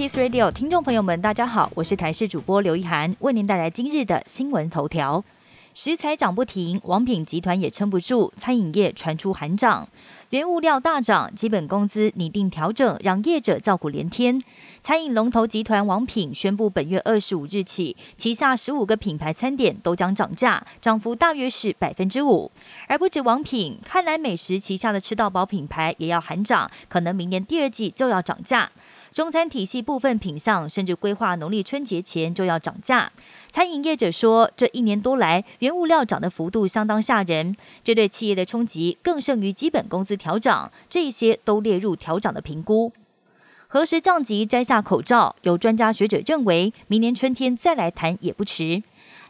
Kiss Radio 听众朋友们，大家好，我是台视主播刘一涵，为您带来今日的新闻头条。食材涨不停，王品集团也撑不住，餐饮业传出寒涨，原物料大涨，基本工资拟定调整，让业者叫苦连天。餐饮龙头集团王品宣布，本月二十五日起，旗下十五个品牌餐点都将涨价，涨幅大约是百分之五。而不止王品，看来美食旗下的吃到饱品牌也要喊涨，可能明年第二季就要涨价。中餐体系部分品项甚至规划农历春节前就要涨价。餐饮业者说，这一年多来，原物料涨的幅度相当吓人，这对企业的冲击更胜于基本工资调涨，这些都列入调涨的评估。何时降级、摘下口罩？有专家学者认为，明年春天再来谈也不迟。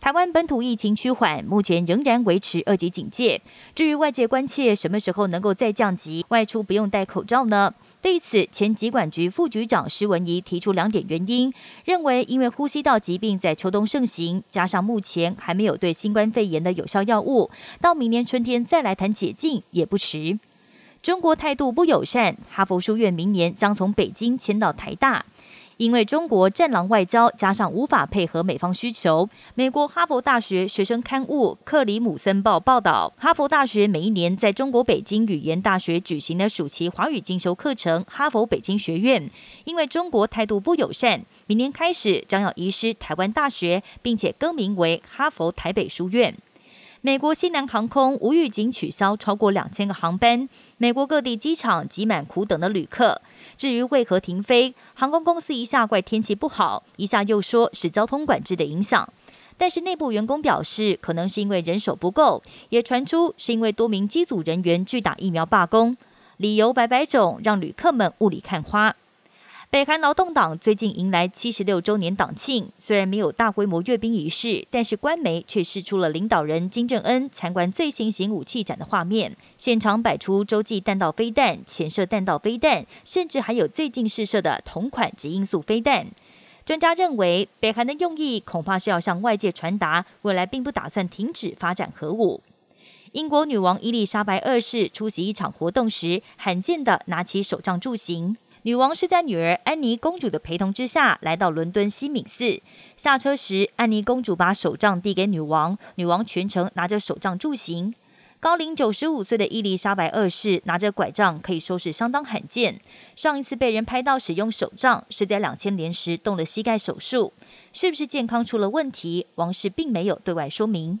台湾本土疫情趋缓，目前仍然维持二级警戒。至于外界关切什么时候能够再降级，外出不用戴口罩呢？对此，前疾管局副局长施文仪提出两点原因，认为因为呼吸道疾病在秋冬盛行，加上目前还没有对新冠肺炎的有效药物，到明年春天再来谈解禁也不迟。中国态度不友善，哈佛书院明年将从北京迁到台大。因为中国战狼外交加上无法配合美方需求，美国哈佛大学学生刊物《克里姆森报》报道，哈佛大学每一年在中国北京语言大学举行的暑期华语进修课程——哈佛北京学院，因为中国态度不友善，明年开始将要移师台湾大学，并且更名为哈佛台北书院。美国西南航空无预警取消超过两千个航班，美国各地机场挤满苦等的旅客。至于为何停飞，航空公司一下怪天气不好，一下又说是交通管制的影响。但是内部员工表示，可能是因为人手不够，也传出是因为多名机组人员拒打疫苗罢工，理由百百种，让旅客们雾里看花。北韩劳动党最近迎来七十六周年党庆，虽然没有大规模阅兵仪式，但是官媒却释出了领导人金正恩参观最新型武器展的画面，现场摆出洲际弹道飞弹、潜射弹道飞弹，甚至还有最近试射的同款极音速飞弹。专家认为，北韩的用意恐怕是要向外界传达，未来并不打算停止发展核武。英国女王伊丽莎白二世出席一场活动时，罕见的拿起手杖助行。女王是在女儿安妮公主的陪同之下来到伦敦西敏寺。下车时，安妮公主把手杖递给女王，女王全程拿着手杖助行。高龄九十五岁的伊丽莎白二世拿着拐杖，可以说是相当罕见。上一次被人拍到使用手杖，是在两千年时动了膝盖手术。是不是健康出了问题？王室并没有对外说明。